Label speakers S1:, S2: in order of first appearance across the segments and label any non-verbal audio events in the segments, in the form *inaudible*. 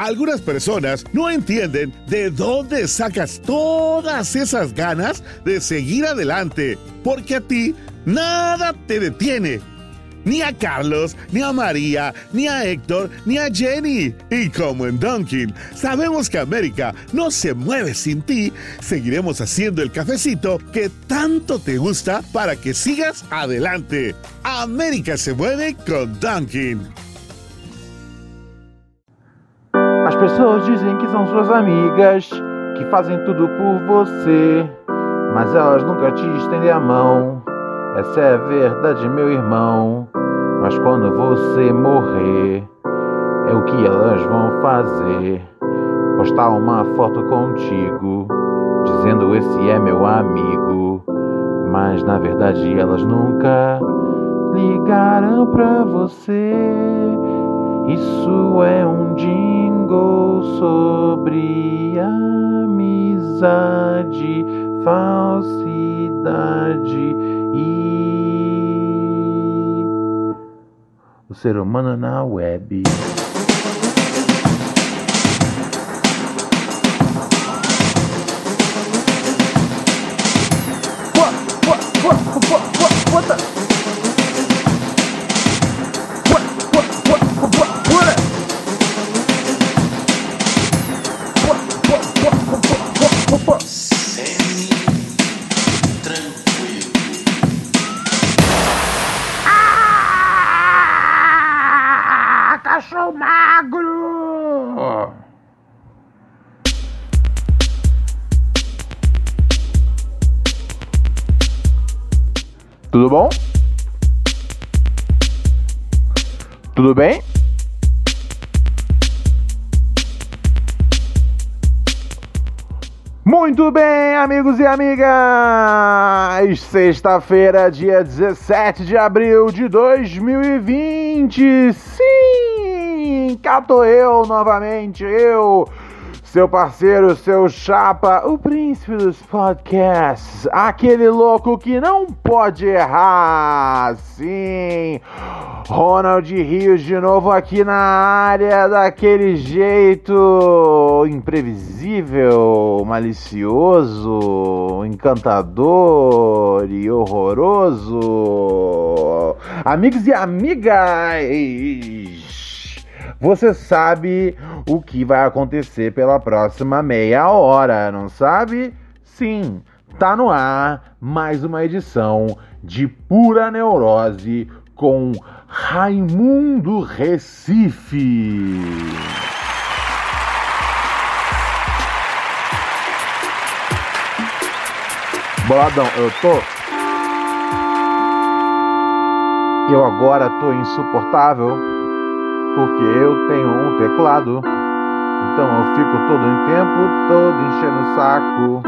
S1: Algunas personas no entienden de dónde sacas todas esas ganas de seguir adelante, porque a ti nada te detiene. Ni a Carlos, ni a María, ni a Héctor, ni a Jenny. Y como en Dunkin, sabemos que América no se mueve sin ti, seguiremos haciendo el cafecito que tanto te gusta para que sigas adelante. América se mueve con Dunkin.
S2: Pessoas dizem que são suas amigas, que fazem tudo por você, mas elas nunca te estendem a mão. Essa é a verdade, meu irmão. Mas quando você morrer, é o que elas vão fazer: postar uma foto contigo, dizendo esse é meu amigo. Mas na verdade elas nunca ligaram pra você. Isso é um jingle sobre amizade, falsidade e o ser humano na web. Amigos e amigas! Sexta-feira, dia 17 de abril de 2020. Sim! Cá tô eu novamente, eu, seu parceiro, seu chapa, o príncipe dos podcasts, aquele louco que não pode errar. Sim! Ronald Rios de novo aqui na área, daquele jeito imprevisível, malicioso, encantador e horroroso. Amigos e amigas, você sabe o que vai acontecer pela próxima meia hora, não sabe? Sim, tá no ar mais uma edição de Pura Neurose com Raimundo Recife. Boladão, eu tô. Eu agora tô insuportável porque eu tenho um teclado. Então eu fico todo o tempo todo enchendo o saco.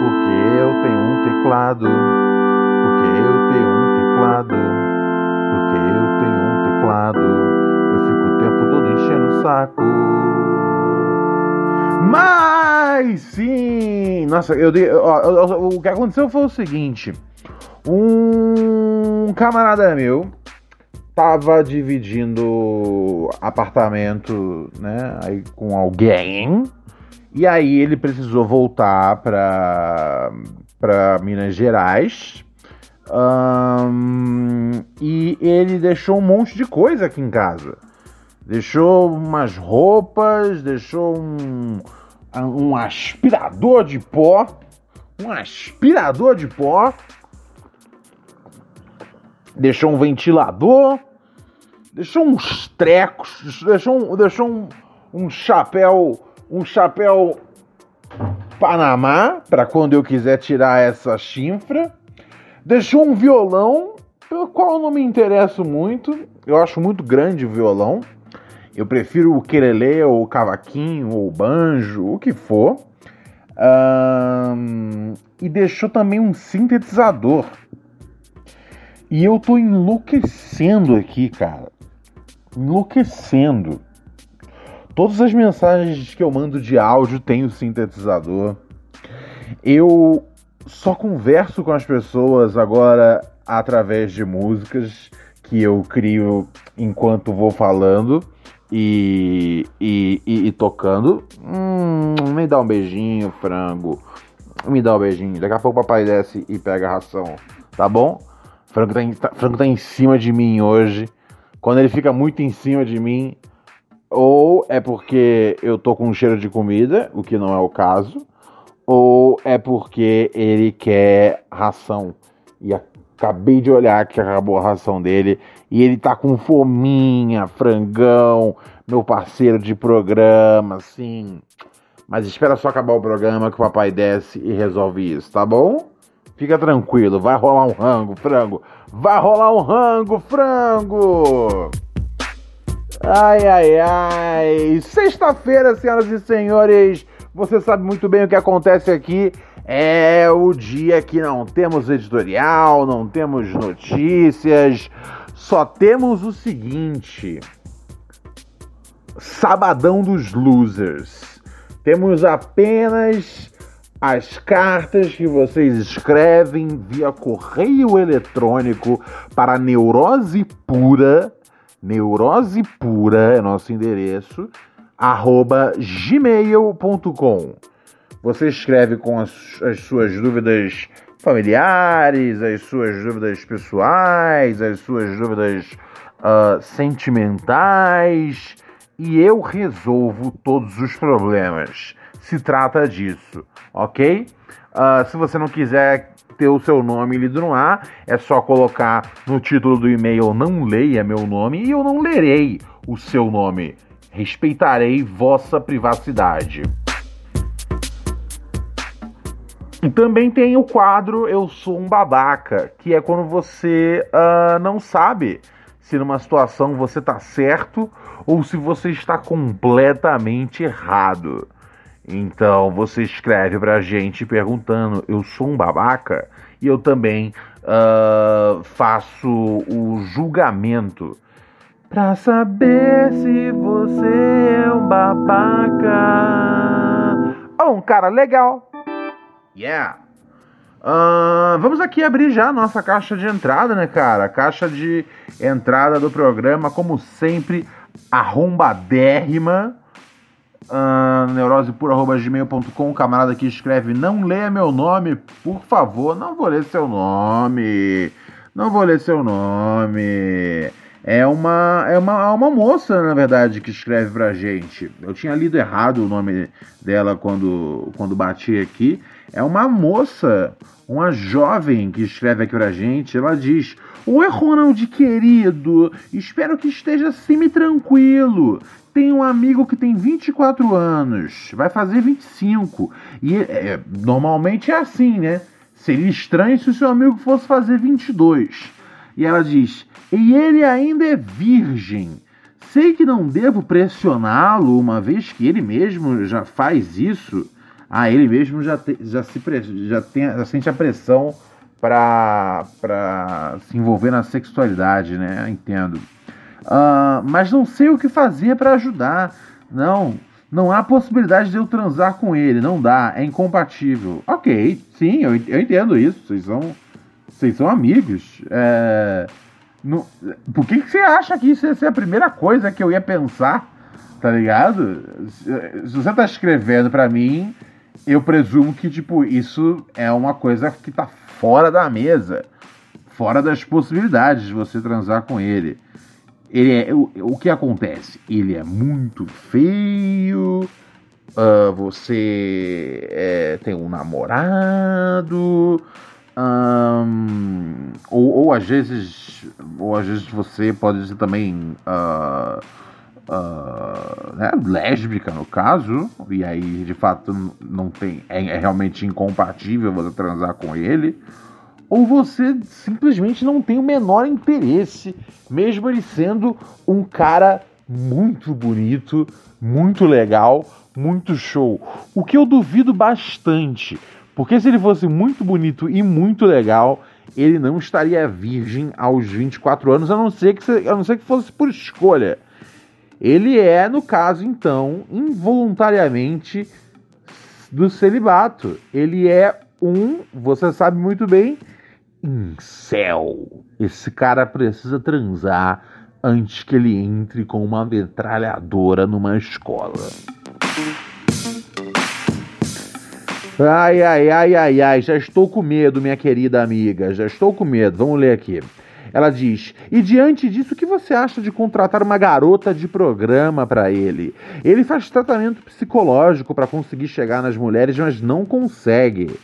S2: Porque eu tenho um teclado. Porque eu tenho um teclado. Porque eu tenho um teclado. Eu fico o tempo todo enchendo o saco. Mas sim! Nossa, eu dei. ó, o que aconteceu foi o seguinte: um camarada meu tava dividindo apartamento, né, aí com alguém. E aí ele precisou voltar para para Minas Gerais. Ahn, e ele deixou um monte de coisa aqui em casa. Deixou umas roupas, deixou um, um aspirador de pó. Um aspirador de pó. Deixou um ventilador. Deixou uns trecos. Deixou um, deixou um, um chapéu. Um chapéu Panamá. para quando eu quiser tirar essa chinfra. Deixou um violão. Pelo qual eu não me interesso muito. Eu acho muito grande o violão. Eu prefiro o quelele, ou o cavaquinho, ou o banjo, o que for. Ahn, e deixou também um sintetizador. E eu tô enlouquecendo aqui, cara. Enlouquecendo. Todas as mensagens que eu mando de áudio tem o sintetizador. Eu só converso com as pessoas agora através de músicas que eu crio enquanto vou falando. e, e, e, e tocando. Hum, me dá um beijinho, frango. Me dá um beijinho. Daqui a pouco o papai desce e pega a ração. Tá bom? Frango tá, em, tá, frango tá em cima de mim hoje. Quando ele fica muito em cima de mim, ou é porque eu tô com um cheiro de comida, o que não é o caso, ou é porque ele quer ração. E acabei de olhar que acabou a ração dele e ele tá com fominha, frangão, meu parceiro de programa, assim. Mas espera só acabar o programa que o papai desce e resolve isso, tá bom? Fica tranquilo, vai rolar um rango, frango. Vai rolar um rango, frango! Ai, ai, ai. Sexta-feira, senhoras e senhores. Você sabe muito bem o que acontece aqui. É o dia que não temos editorial, não temos notícias, só temos o seguinte: Sabadão dos Losers. Temos apenas as cartas que vocês escrevem via correio eletrônico para Neurose Pura. Neurose Pura é nosso endereço, arroba gmail.com. Você escreve com as, as suas dúvidas familiares, as suas dúvidas pessoais, as suas dúvidas uh, sentimentais e eu resolvo todos os problemas. Se trata disso, ok? Uh, se você não quiser ter o seu nome lido no ar, é só colocar no título do e-mail não leia meu nome e eu não lerei o seu nome. Respeitarei vossa privacidade. E também tem o quadro Eu Sou um Babaca, que é quando você uh, não sabe se numa situação você está certo ou se você está completamente errado. Então você escreve pra gente perguntando: Eu sou um babaca? E eu também uh, faço o julgamento pra saber se você é um babaca ou um cara legal. Yeah. Uh, vamos aqui abrir já a nossa caixa de entrada, né, cara? A caixa de entrada do programa, como sempre, arrombadérrima. Uh, neurosepura.gmail.com Camarada que escreve Não leia meu nome, por favor. Não vou ler seu nome. Não vou ler seu nome. É uma, é uma, é uma moça, na verdade, que escreve pra gente. Eu tinha lido errado o nome dela quando, quando bati aqui. É uma moça, uma jovem que escreve aqui pra gente. Ela diz: Oi, Ronald querido, espero que esteja semi-tranquilo. Tenho um amigo que tem 24 anos, vai fazer 25. E é, normalmente é assim, né? Seria estranho se o seu amigo fosse fazer 22. E ela diz: E ele ainda é virgem. Sei que não devo pressioná-lo, uma vez que ele mesmo já faz isso ah, ele mesmo já, te, já, se, já, tem, já sente a pressão para se envolver na sexualidade, né? Entendo. Uh, mas não sei o que fazer para ajudar. Não, não há possibilidade de eu transar com ele. Não dá, é incompatível. Ok, sim, eu, eu entendo isso. Vocês são, vocês são amigos. É, por que, que você acha que isso ia ser a primeira coisa que eu ia pensar? Tá ligado? Se você tá escrevendo para mim eu presumo que, tipo, isso é uma coisa que tá fora da mesa, fora das possibilidades de você transar com ele. Ele é, o, o que acontece? Ele é muito feio, uh, você é, tem um namorado, um, ou, ou às vezes, ou às vezes você pode ser também uh, uh, né, lésbica no caso, e aí de fato não tem é, é, realmente incompatível você transar com ele, ou você simplesmente não tem o menor interesse, mesmo ele sendo um cara muito bonito, muito legal, muito show. O que eu duvido bastante, porque se ele fosse muito bonito e muito legal, ele não estaria virgem aos 24 anos, a não ser que, a não ser que fosse por escolha. Ele é, no caso, então, involuntariamente do celibato. Ele é um, você sabe muito bem, incel. Esse cara precisa transar antes que ele entre com uma metralhadora numa escola. Ai, ai, ai, ai, ai, já estou com medo, minha querida amiga, já estou com medo. Vamos ler aqui. Ela diz: E diante disso, o que você acha de contratar uma garota de programa para ele? Ele faz tratamento psicológico para conseguir chegar nas mulheres, mas não consegue.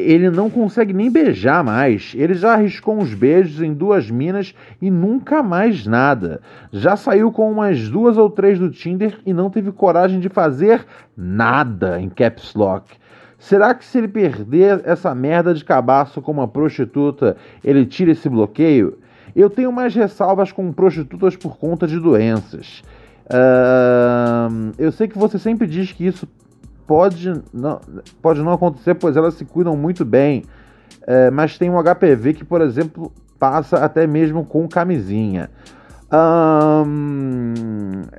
S2: Ele não consegue nem beijar mais. Ele já arriscou uns beijos em duas minas e nunca mais nada. Já saiu com umas duas ou três do Tinder e não teve coragem de fazer nada em caps lock. Será que se ele perder essa merda de cabaço com uma prostituta, ele tira esse bloqueio? Eu tenho mais ressalvas com prostitutas por conta de doenças. Uh, eu sei que você sempre diz que isso pode não, pode não acontecer, pois elas se cuidam muito bem. Uh, mas tem um HPV que, por exemplo, passa até mesmo com camisinha.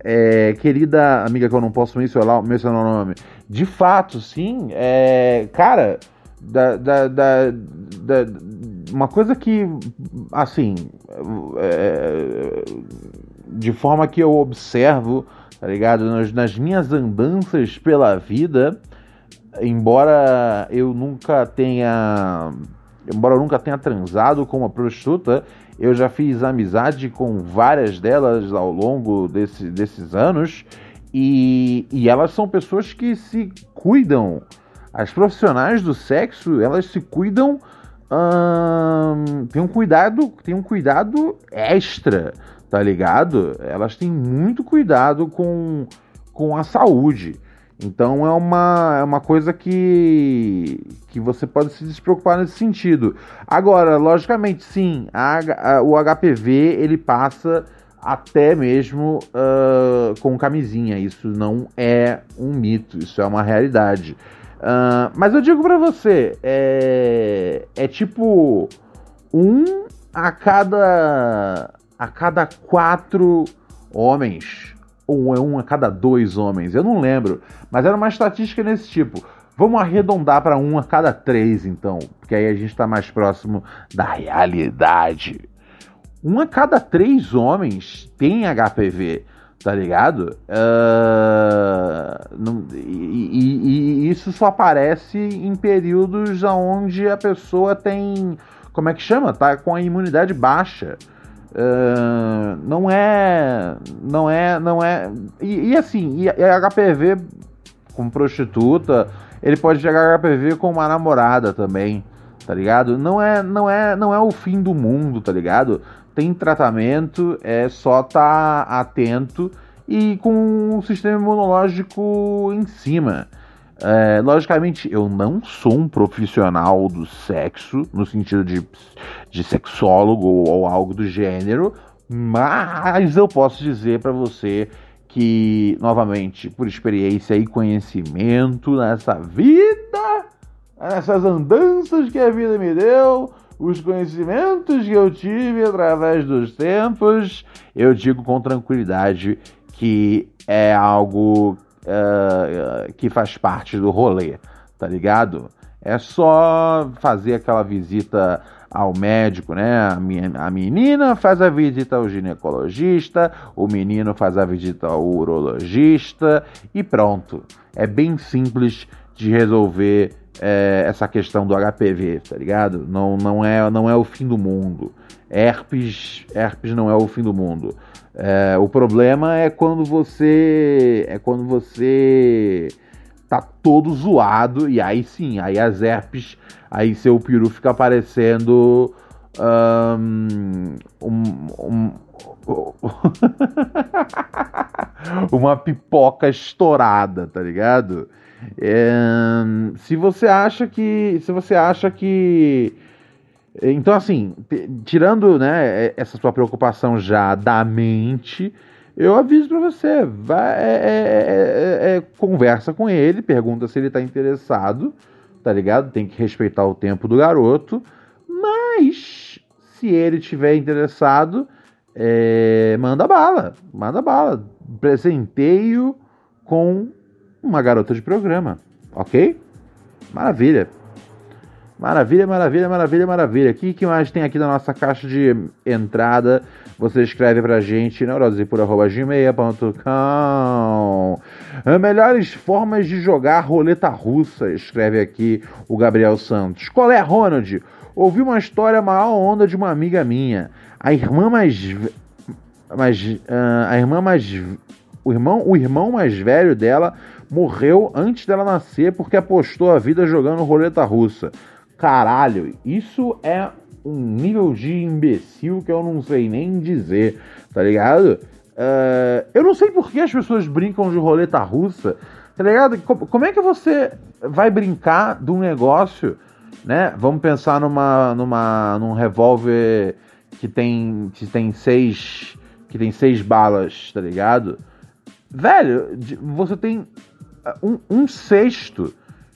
S2: É, querida amiga que eu não posso mencionar, mencionar o nome, de fato, sim, é, cara, da, da, da, da, uma coisa que, assim, é, de forma que eu observo, tá ligado, nas, nas minhas andanças pela vida, embora eu nunca tenha embora eu nunca tenha transado com uma prostituta, eu já fiz amizade com várias delas ao longo desse, desses anos e, e elas são pessoas que se cuidam. As profissionais do sexo, elas se cuidam. Hum, tem um cuidado, tem um cuidado extra, tá ligado? Elas têm muito cuidado com, com a saúde. Então é uma, é uma coisa que, que você pode se despreocupar nesse sentido. Agora, logicamente, sim, a, a, o HPV ele passa até mesmo uh, com camisinha. Isso não é um mito, isso é uma realidade. Uh, mas eu digo para você, é, é tipo um a cada a cada quatro homens ou é um a cada dois homens, eu não lembro, mas era uma estatística nesse tipo. Vamos arredondar para um a cada três, então, porque aí a gente está mais próximo da realidade. Um a cada três homens tem HPV, tá ligado? Uh, não, e, e, e, isso só aparece em períodos onde a pessoa tem, como é que chama? Tá com a imunidade baixa. Uh, não é. Não é. Não é. E, e assim, e, e HPV com prostituta, ele pode pegar HPV com uma namorada também, tá ligado? Não é, não é, não é o fim do mundo, tá ligado? Tem tratamento, é só tá atento e com um sistema imunológico em cima. É, logicamente, eu não sou um profissional do sexo, no sentido de, de sexólogo ou algo do gênero, mas eu posso dizer para você que, novamente, por experiência e conhecimento nessa vida, nessas andanças que a vida me deu, os conhecimentos que eu tive através dos tempos, eu digo com tranquilidade que é algo uh, que faz parte do rolê, tá ligado? É só fazer aquela visita ao médico, né? A menina faz a visita ao ginecologista, o menino faz a visita ao urologista e pronto. É bem simples de resolver é, essa questão do HPV, tá ligado? Não, não, é, não é o fim do mundo. Herpes, herpes não é o fim do mundo. É, o problema é quando você é quando você tá todo zoado e aí sim, aí as herpes, aí seu peru fica parecendo um, um, *laughs* uma pipoca estourada, tá ligado? É, se você acha que se você acha que então, assim, tirando né, essa sua preocupação já da mente, eu aviso para você, vai, é, é, é, conversa com ele, pergunta se ele tá interessado, tá ligado? Tem que respeitar o tempo do garoto, mas se ele tiver interessado, manda bala, manda bala. Presenteio com uma garota de programa, ok? Maravilha. Maravilha, maravilha, maravilha, maravilha. O que, que mais tem aqui na nossa caixa de entrada? Você escreve pra gente neurosepura.gmail.com Melhores formas de jogar roleta russa, escreve aqui o Gabriel Santos. Qual é, Ronald? Ouvi uma história maior onda de uma amiga minha. A irmã mais. mais uh, a irmã mais. O irmão, o irmão mais velho dela morreu antes dela nascer porque apostou a vida jogando roleta russa. Caralho, isso é um nível de imbecil que eu não sei nem dizer, tá ligado? Uh, eu não sei por que as pessoas brincam de roleta russa, tá ligado? Como é que você vai brincar de um negócio, né? Vamos pensar numa, numa, num revólver que tem, que tem seis, que tem seis balas, tá ligado? Velho, você tem um, um sexto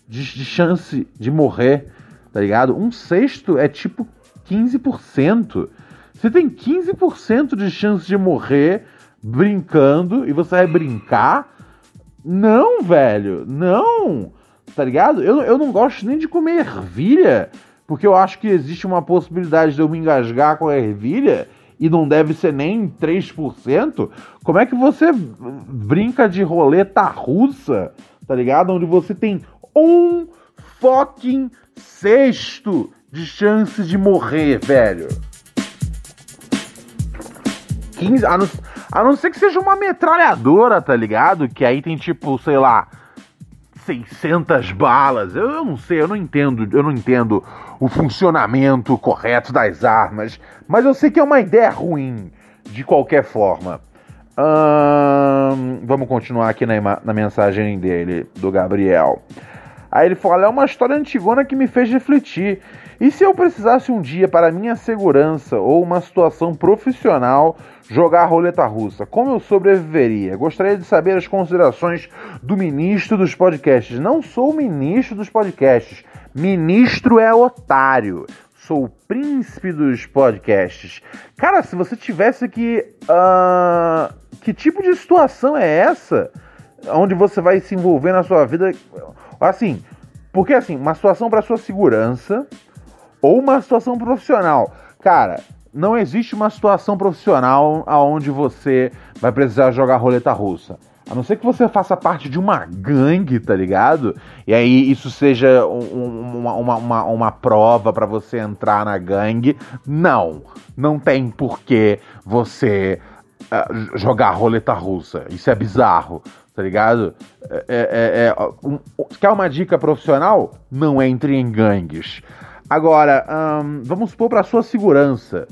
S2: de, de chance de morrer, tá ligado? Um sexto é tipo 15%. Você tem 15% de chance de morrer brincando e você vai brincar? Não, velho, não. Tá ligado? Eu, eu não gosto nem de comer ervilha, porque eu acho que existe uma possibilidade de eu me engasgar com a ervilha e não deve ser nem 3%. Como é que você brinca de roleta russa, tá ligado? Onde você tem um fucking sexto de chance de morrer, velho. 15, a não, a não ser que seja uma metralhadora, tá ligado? Que aí tem tipo, sei lá, 600 balas. Eu, eu, não sei, eu não entendo, eu não entendo o funcionamento correto das armas, mas eu sei que é uma ideia ruim de qualquer forma. Hum, vamos continuar aqui na, na mensagem dele, do Gabriel. Aí ele fala: é uma história antigona que me fez refletir. E se eu precisasse um dia, para minha segurança ou uma situação profissional, jogar roleta russa, como eu sobreviveria? Gostaria de saber as considerações do ministro dos podcasts. Não sou ministro dos podcasts. Ministro é otário. Sou o príncipe dos podcasts. Cara, se você tivesse que. Uh, que tipo de situação é essa? Onde você vai se envolver na sua vida Assim, porque assim, uma situação para sua segurança ou uma situação profissional. Cara, não existe uma situação profissional aonde você vai precisar jogar roleta russa. A não ser que você faça parte de uma gangue, tá ligado? E aí isso seja um, uma, uma, uma, uma, prova para você entrar na gangue. Não, não tem porquê você uh, jogar roleta russa. Isso é bizarro tá ligado? É, é, é, é um, quer uma dica profissional? Não entre em gangues. Agora, hum, vamos supor para sua segurança.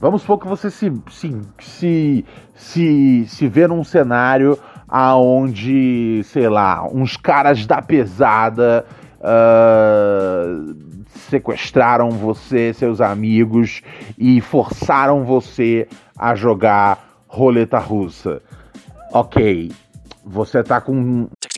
S2: Vamos supor que você se, se, se, se, se vê num cenário aonde, sei lá, uns caras da pesada uh, sequestraram você, seus amigos e forçaram você a jogar roleta russa. Ok, você tá com.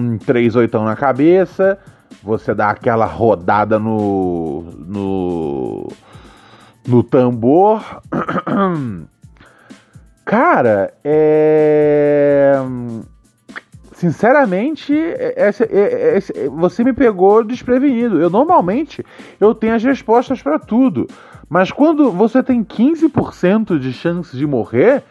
S2: Um 3 oitão na cabeça, você dá aquela rodada no. no. no tambor. *clears throat* Cara, é. Sinceramente, esse, esse, você me pegou desprevenido. Eu normalmente eu tenho as respostas para tudo, mas quando você tem 15% de chance de morrer,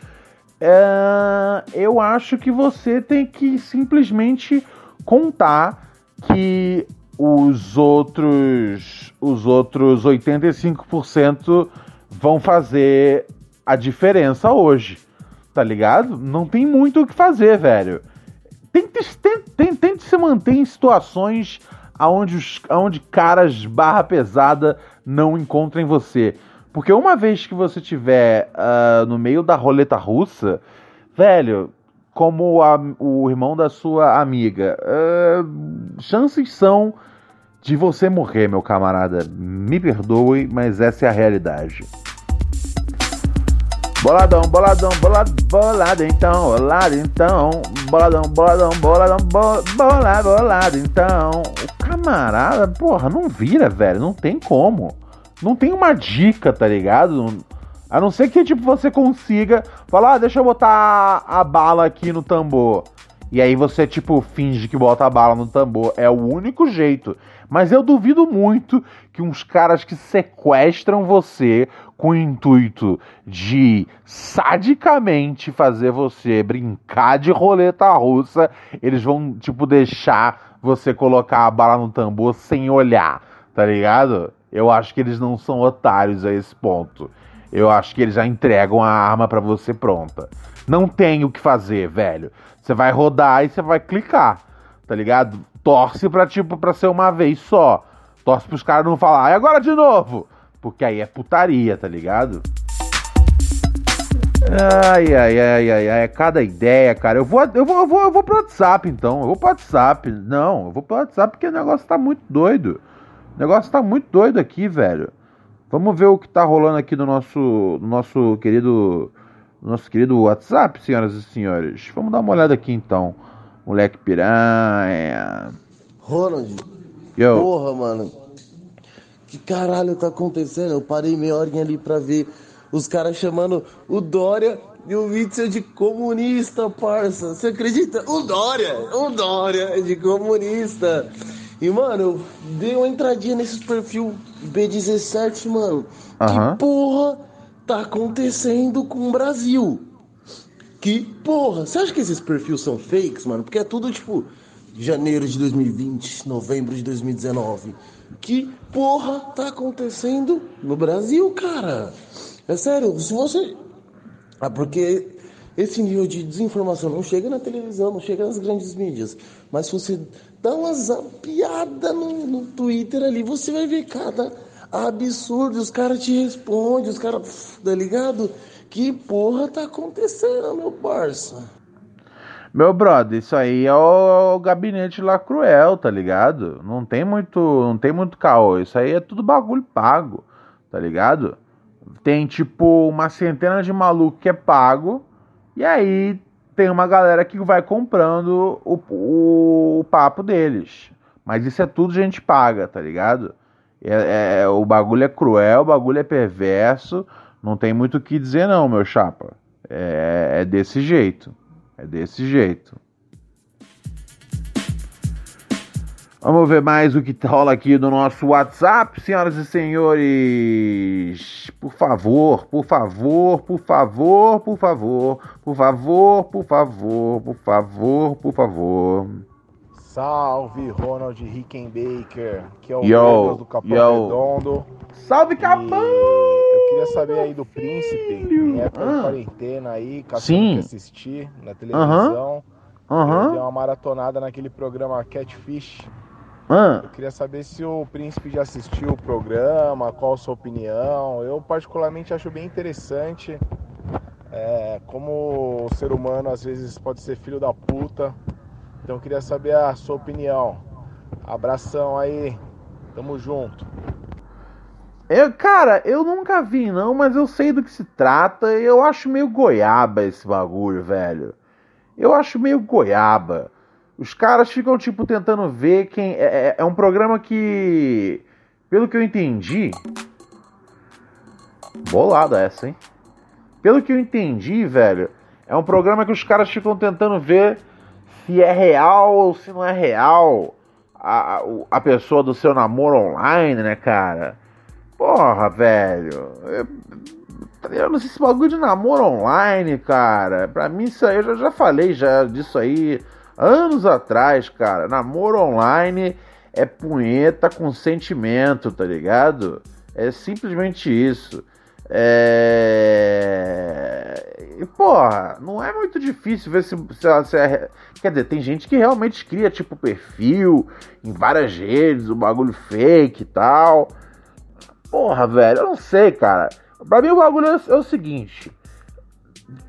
S2: é, eu acho que você tem que simplesmente contar que os outros os outros 85% vão fazer a diferença hoje. Tá ligado? Não tem muito o que fazer, velho. Tente, tente, tente se manter em situações aonde, aonde caras barra pesada não encontrem você. Porque uma vez que você tiver uh, no meio da roleta russa, velho, como a, o irmão da sua amiga, uh, chances são de você morrer, meu camarada. Me perdoe, mas essa é a realidade. Boladão, boladão, bolado, bolado então, bolado então, boladão, boladão, boladão, bolado, bolado então. O camarada, porra, não vira, velho, não tem como. Não tem uma dica, tá ligado? A não ser que, tipo, você consiga falar, ah, deixa eu botar a bala aqui no tambor. E aí você, tipo, finge que bota a bala no tambor. É o único jeito. Mas eu duvido muito que uns caras que sequestram você com o intuito de sadicamente fazer você brincar de roleta russa, eles vão, tipo, deixar você colocar a bala no tambor sem olhar, tá ligado? Eu acho que eles não são otários a esse ponto. Eu acho que eles já entregam a arma para você pronta. Não tem o que fazer, velho. Você vai rodar e você vai clicar, tá ligado? Torce pra, tipo, pra ser uma vez só. Torce pros caras não falar, e agora de novo? Porque aí é putaria, tá ligado? Ai, ai, ai, ai, ai, é cada ideia, cara. Eu vou, eu vou, eu vou, eu vou pro WhatsApp, então. Eu vou pro WhatsApp. Não, eu vou pro WhatsApp porque o negócio tá muito doido. O negócio tá muito doido aqui, velho. Vamos ver o que tá rolando aqui no nosso, no nosso querido, nosso querido WhatsApp, senhoras e senhores. Vamos dar uma olhada aqui então. Moleque piranha.
S3: Ronald. Yo. Porra, mano. Que caralho tá acontecendo? Eu parei meia horinha ali pra ver os caras chamando o Dória e o Witzel de comunista, parça. Você acredita? O Dória! O Dória de comunista. E, mano, eu dei uma entradinha nesses perfil B17, mano. Que porra tá acontecendo com o Brasil? Que porra? Você acha que esses perfis são fakes, mano? Porque é tudo tipo janeiro de 2020, novembro de 2019. Que porra tá acontecendo no Brasil, cara? É sério, se você. Ah, porque esse nível de desinformação não chega na televisão, não chega nas grandes mídias. Mas se você dá uma zapiada no, no Twitter ali, você vai ver cada absurdo. Os caras te respondem, os caras, tá ligado? Que porra tá acontecendo, meu parça?
S2: Meu brother, isso aí é o, o gabinete lá cruel, tá ligado? Não tem muito, não tem muito caô. Isso aí é tudo bagulho pago, tá ligado? Tem tipo uma centena de maluco que é pago e aí tem uma galera que vai comprando o, o, o papo deles. Mas isso é tudo gente paga, tá ligado? É, é, o bagulho é cruel, o bagulho é perverso. Não tem muito o que dizer, não, meu chapa. É, é desse jeito. É desse jeito. Vamos ver mais o que rola aqui no nosso WhatsApp, senhoras e senhores. Por favor, por favor, por favor, por favor, por favor, por favor, por favor, por favor.
S4: Salve, Ronald Rickenbacker, que é o yo, do Capão yo. Redondo.
S2: Salve, Capão!
S4: Eu queria saber aí do Príncipe, em época ah. de quarentena aí, caçando que assistir na televisão. Uh -huh. Deu uma maratonada naquele programa Catfish.
S2: Ah.
S4: Eu queria saber se o príncipe já assistiu o programa, qual a sua opinião. Eu particularmente acho bem interessante é, como o ser humano às vezes pode ser filho da puta. Então eu queria saber a sua opinião. Abração aí, tamo junto.
S2: Eu, cara, eu nunca vi não, mas eu sei do que se trata. Eu acho meio goiaba esse bagulho, velho. Eu acho meio goiaba. Os caras ficam, tipo, tentando ver quem. É, é, é um programa que. Pelo que eu entendi. Bolada essa, hein? Pelo que eu entendi, velho, é um programa que os caras ficam tentando ver se é real ou se não é real a, a pessoa do seu namoro online, né, cara? Porra, velho. Eu, não sei se bagulho de namoro online, cara. Pra mim, isso aí, eu já, já falei já disso aí anos atrás, cara, namoro online é, punheta com sentimento, tá ligado? É simplesmente isso. É... E, porra, não é muito difícil ver se, se, se é... Quer dizer, tem gente que realmente cria, tipo, perfil em várias redes, o um bagulho fake e tal. Porra, velho, eu não sei, cara. Pra mim o bagulho é, é o seguinte.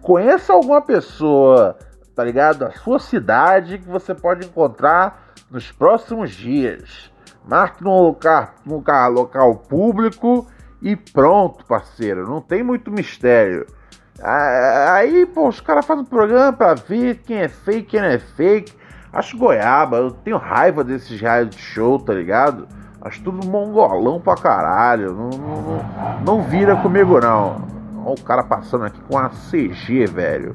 S2: Conheça alguma pessoa, tá ligado? Da sua cidade que você pode encontrar nos próximos dias. Marque num local, num local, público e pronto, parceiro. Não tem muito mistério. Aí, pô, os caras fazem um programa pra ver quem é fake, quem não é fake. Acho goiaba, eu tenho raiva desses reality show, tá ligado? Acho tudo mongolão pra caralho. Não, não, não, não vira comigo, não. Olha o cara passando aqui com a CG, velho.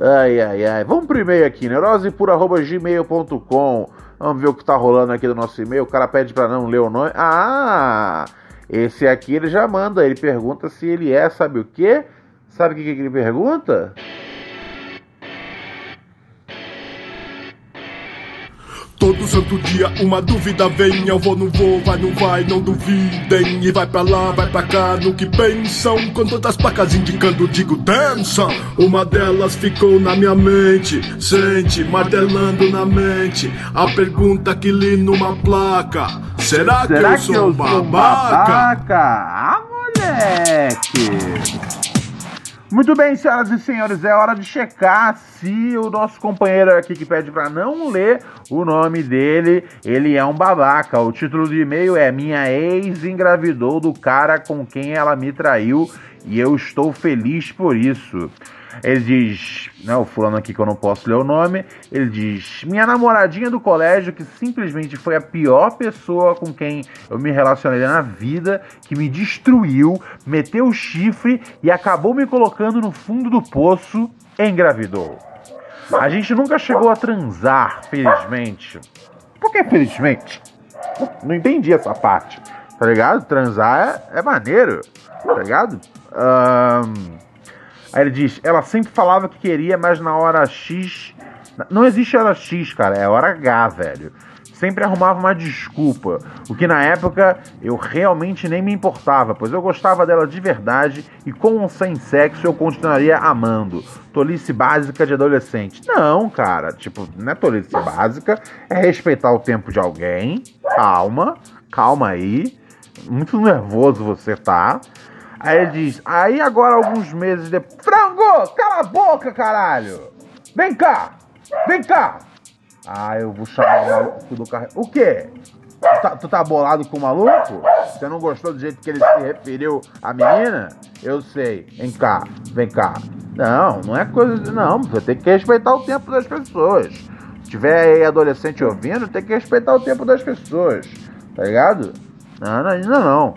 S2: Ai, ai, ai. Vamos pro e-mail aqui, neurosepura.gmail.com. Vamos ver o que tá rolando aqui do nosso e-mail. O cara pede pra não ler o nome. Ah! Esse aqui ele já manda, ele pergunta se ele é, sabe o quê? Sabe o que, que ele pergunta?
S5: Todo santo dia uma dúvida vem, eu vou, não vou, vai, não vai, não duvidem. E vai pra lá, vai pra cá, no que pensam. Com todas as placas indicando, digo dança. Uma delas ficou na minha mente, sente, martelando na mente. A pergunta que li numa placa: Será, Será que, eu, que sou, eu babaca? sou babaca?
S2: Ah, moleque! Muito bem, senhoras e senhores, é hora de checar se o nosso companheiro aqui que pede para não ler o nome dele, ele é um babaca. O título do e-mail é Minha ex engravidou do cara com quem ela me traiu e eu estou feliz por isso. Ele diz, né, o fulano aqui que eu não posso ler o nome, ele diz: Minha namoradinha do colégio, que simplesmente foi a pior pessoa com quem eu me relacionei na vida, que me destruiu, meteu o chifre e acabou me colocando no fundo do poço, engravidou. A gente nunca chegou a transar, felizmente. Por que felizmente? Não entendi essa parte. Tá ligado? Transar é, é maneiro. Tá ligado? Um, Aí ele diz: ela sempre falava que queria, mas na hora X. Não existe hora X, cara, é hora H, velho. Sempre arrumava uma desculpa, o que na época eu realmente nem me importava, pois eu gostava dela de verdade e com ou sem sexo eu continuaria amando. Tolice básica de adolescente. Não, cara, tipo, não é tolice básica, é respeitar o tempo de alguém. Calma, calma aí. Muito nervoso você tá. Aí ele diz, aí agora alguns meses depois. Frango! Cala a boca, caralho! Vem cá! Vem cá! Ah, eu vou chamar o maluco do carro. O quê? Tu tá, tu tá, bolado com o maluco? Você não gostou do jeito que ele se referiu à menina? Eu sei. Vem cá, vem cá. Não, não é coisa de. Não, você tem que respeitar o tempo das pessoas. Se tiver aí adolescente ouvindo, tem que respeitar o tempo das pessoas. Tá ligado? Não, não, não, não.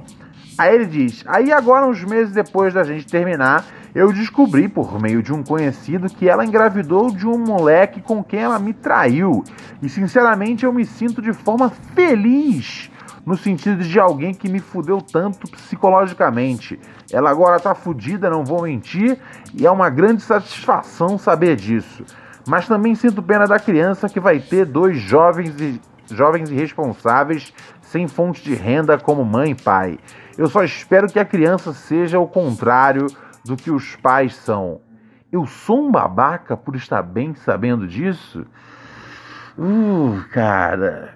S2: Aí ele diz: Aí agora, uns meses depois da gente terminar, eu descobri por meio de um conhecido que ela engravidou de um moleque com quem ela me traiu. E sinceramente eu me sinto de forma feliz. No sentido de alguém que me fudeu tanto psicologicamente. Ela agora tá fudida, não vou mentir, e é uma grande satisfação saber disso. Mas também sinto pena da criança que vai ter dois jovens jovens irresponsáveis sem fonte de renda como mãe e pai. Eu só espero que a criança seja o contrário do que os pais são. Eu sou um babaca por estar bem sabendo disso? Uh, cara,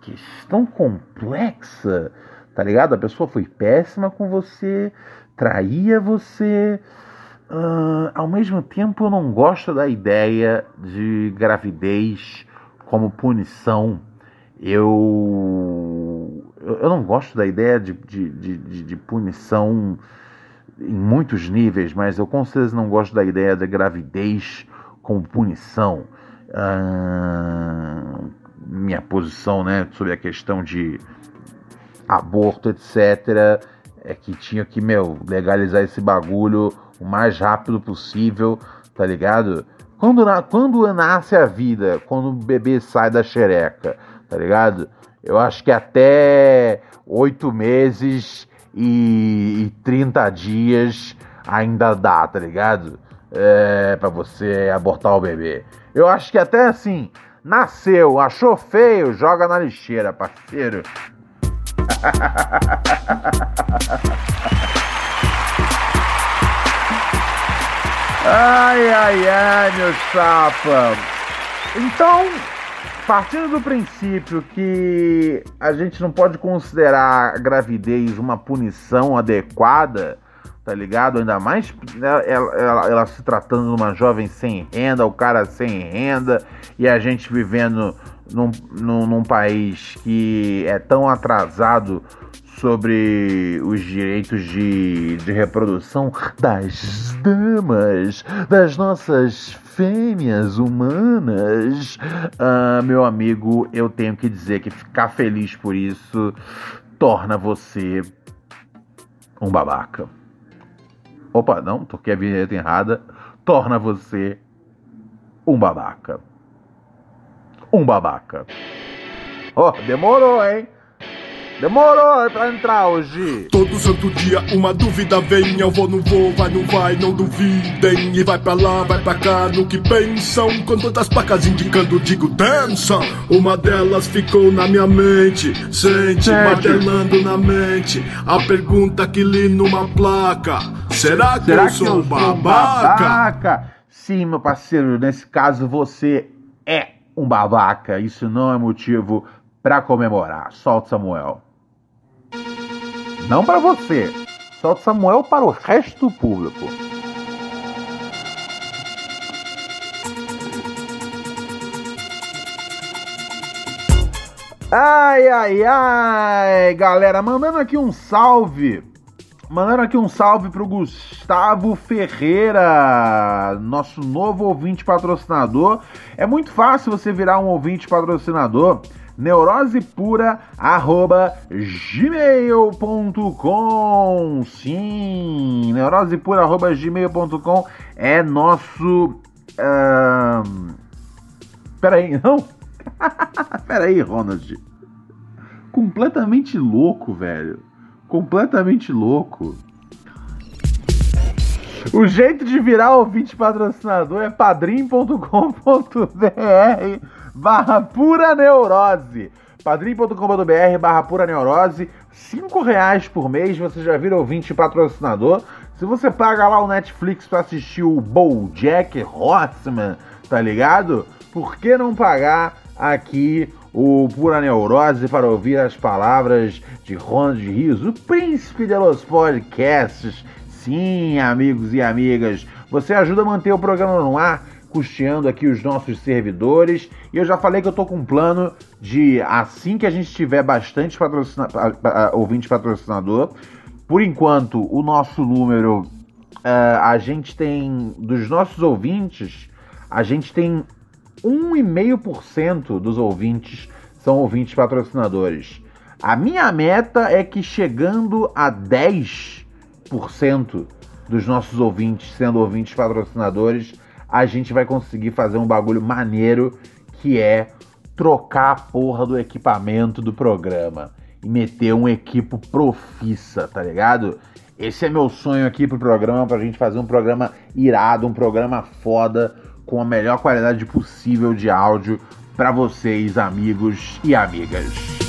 S2: questão complexa, tá ligado? A pessoa foi péssima com você, traía você. Uh, ao mesmo tempo, eu não gosto da ideia de gravidez como punição. Eu eu não gosto da ideia de, de, de, de, punição em muitos níveis, mas eu com certeza não gosto da ideia da gravidez como punição. Ah, minha posição né, sobre a questão de aborto, etc., é que tinha que, meu, legalizar esse bagulho o mais rápido possível, tá ligado? Quando, quando nasce a vida, quando o bebê sai da xereca, tá ligado? Eu acho que até oito meses e, e 30 dias ainda dá, tá ligado? É, para você abortar o bebê. Eu acho que até assim, Nasceu, achou feio, joga na lixeira, parceiro. *laughs* ai, ai, ai, meu chapa. Então, partindo do princípio que a gente não pode considerar a gravidez uma punição adequada, tá ligado? Ainda mais ela, ela, ela, se tratando de uma jovem sem renda, o cara sem renda, e a gente vivendo num, num, num país que é tão atrasado sobre os direitos de, de reprodução das damas, das nossas fêmeas humanas. Ah, meu amigo, eu tenho que dizer que ficar feliz por isso torna você um babaca. Opa, não, toquei a vinheta errada. Torna você um babaca. Um babaca. Oh, demorou, hein? Demorou pra entrar hoje.
S5: Todo santo dia uma dúvida vem. Eu vou, não vou, vai, não vai, não duvidem. E vai pra lá, vai pra cá, no que pensam. Com todas as placas indicando, digo dança. Uma delas ficou na minha mente. Sente, martelando na mente. A pergunta que li numa placa: Será que Será eu sou um babaca? babaca?
S2: Sim, meu parceiro, nesse caso você é um babaca. Isso não é motivo para comemorar. Solta Samuel. Não para você. Solta Samuel para o resto do público. Ai, ai, ai, galera, mandando aqui um salve. Mandando aqui um salve pro Gustavo Ferreira, nosso novo ouvinte patrocinador. É muito fácil você virar um ouvinte patrocinador neurosepura@gmail.com. Sim, neurosepura@gmail.com é nosso uh... Peraí, *laughs* não? Peraí, Ronald. Completamente louco, velho. Completamente louco. O jeito de virar ouvinte patrocinador é padrim.com.br barra pura neurose. padrim.com.br barra pura neurose. Cinco reais por mês você já vira ouvinte patrocinador. Se você paga lá o Netflix para assistir o BoJack Horseman, tá ligado? Por que não pagar aqui o Pura Neurose para ouvir as palavras de Ronald Rios, o príncipe de los podcasts? Sim, amigos e amigas, você ajuda a manter o programa no ar custeando aqui os nossos servidores. E eu já falei que eu tô com um plano de, assim que a gente tiver bastante patrocina, ouvinte patrocinador, por enquanto o nosso número, uh, a gente tem, dos nossos ouvintes, a gente tem 1,5% dos ouvintes são ouvintes patrocinadores. A minha meta é que chegando a 10% dos nossos ouvintes sendo ouvintes patrocinadores, a gente vai conseguir fazer um bagulho maneiro que é trocar a porra do equipamento do programa e meter um equipo profissa, tá ligado? Esse é meu sonho aqui pro programa, pra gente fazer um programa irado, um programa foda, com a melhor qualidade possível de áudio para vocês, amigos e amigas.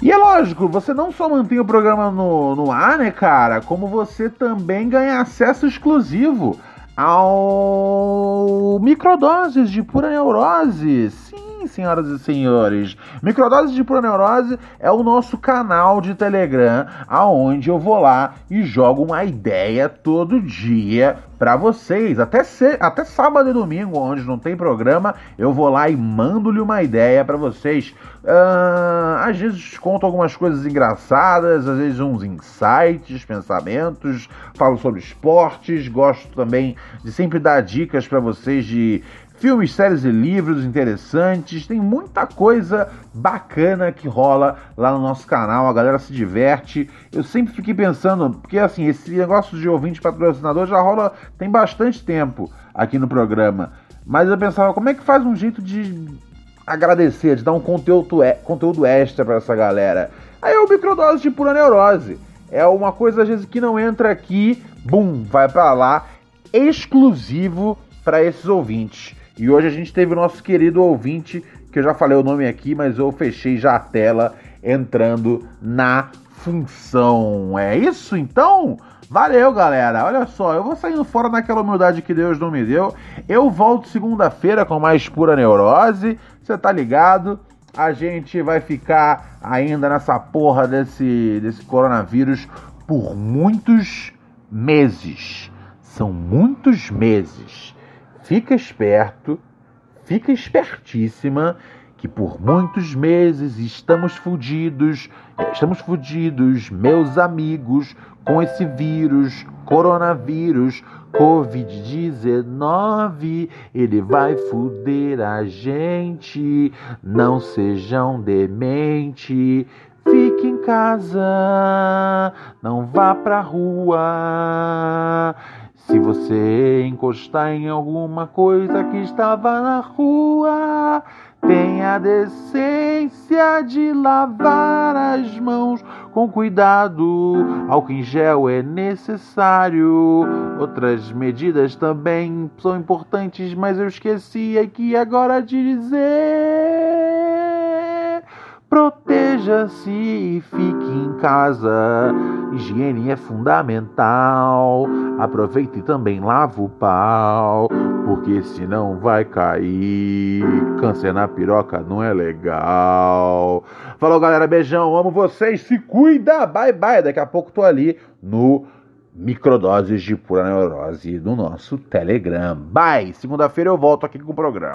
S2: E é lógico, você não só mantém o programa no, no ar, né, cara? Como você também ganha acesso exclusivo ao Microdoses de Pura Neurose. Sim, senhoras e senhores. Microdoses de Pura Neurose é o nosso canal de Telegram, aonde eu vou lá e jogo uma ideia todo dia para vocês. Até, até sábado e domingo, onde não tem programa, eu vou lá e mando-lhe uma ideia para vocês. Uh, às vezes conto algumas coisas engraçadas, às vezes uns insights, pensamentos, falo sobre esportes, gosto também de sempre dar dicas para vocês de filmes, séries e livros interessantes. Tem muita coisa bacana que rola lá no nosso canal. A galera se diverte. Eu sempre fiquei pensando, porque assim, esse negócio de ouvinte patrocinador já rola tem bastante tempo aqui no programa. Mas eu pensava, como é que faz um jeito de agradecer, de dar um conteúdo, conteúdo extra para essa galera? Aí é o microdose de pura neurose. É uma coisa às vezes que não entra aqui, bum, vai para lá, exclusivo para esses ouvintes. E hoje a gente teve o nosso querido ouvinte, que eu já falei o nome aqui, mas eu fechei já a tela entrando na função. É isso então? Valeu, galera. Olha só, eu vou saindo fora daquela humildade que Deus não me deu. Eu volto segunda-feira com mais pura neurose. Você tá ligado? A gente vai ficar ainda nessa porra desse, desse coronavírus por muitos meses. São muitos meses. Fica esperto, fica espertíssima que por muitos meses estamos fudidos, estamos fudidos, meus amigos, com esse vírus, coronavírus, Covid-19, ele vai fuder a gente. Não sejam demente. Fique em casa, não vá pra rua. Se você encostar em alguma coisa que estava na rua, Tenha a decência de lavar as mãos com cuidado. Álcool em gel é necessário. Outras medidas também são importantes, mas eu esqueci aqui agora de dizer. Proteja-se e fique em casa. Higiene é fundamental. Aproveite e também lava o pau, porque senão vai cair. Câncer na piroca não é legal. Falou, galera. Beijão. Amo vocês. Se cuida. Bye, bye. Daqui a pouco tô ali no microdoses de pura neurose no nosso Telegram. Bye. Segunda-feira eu volto aqui com o programa.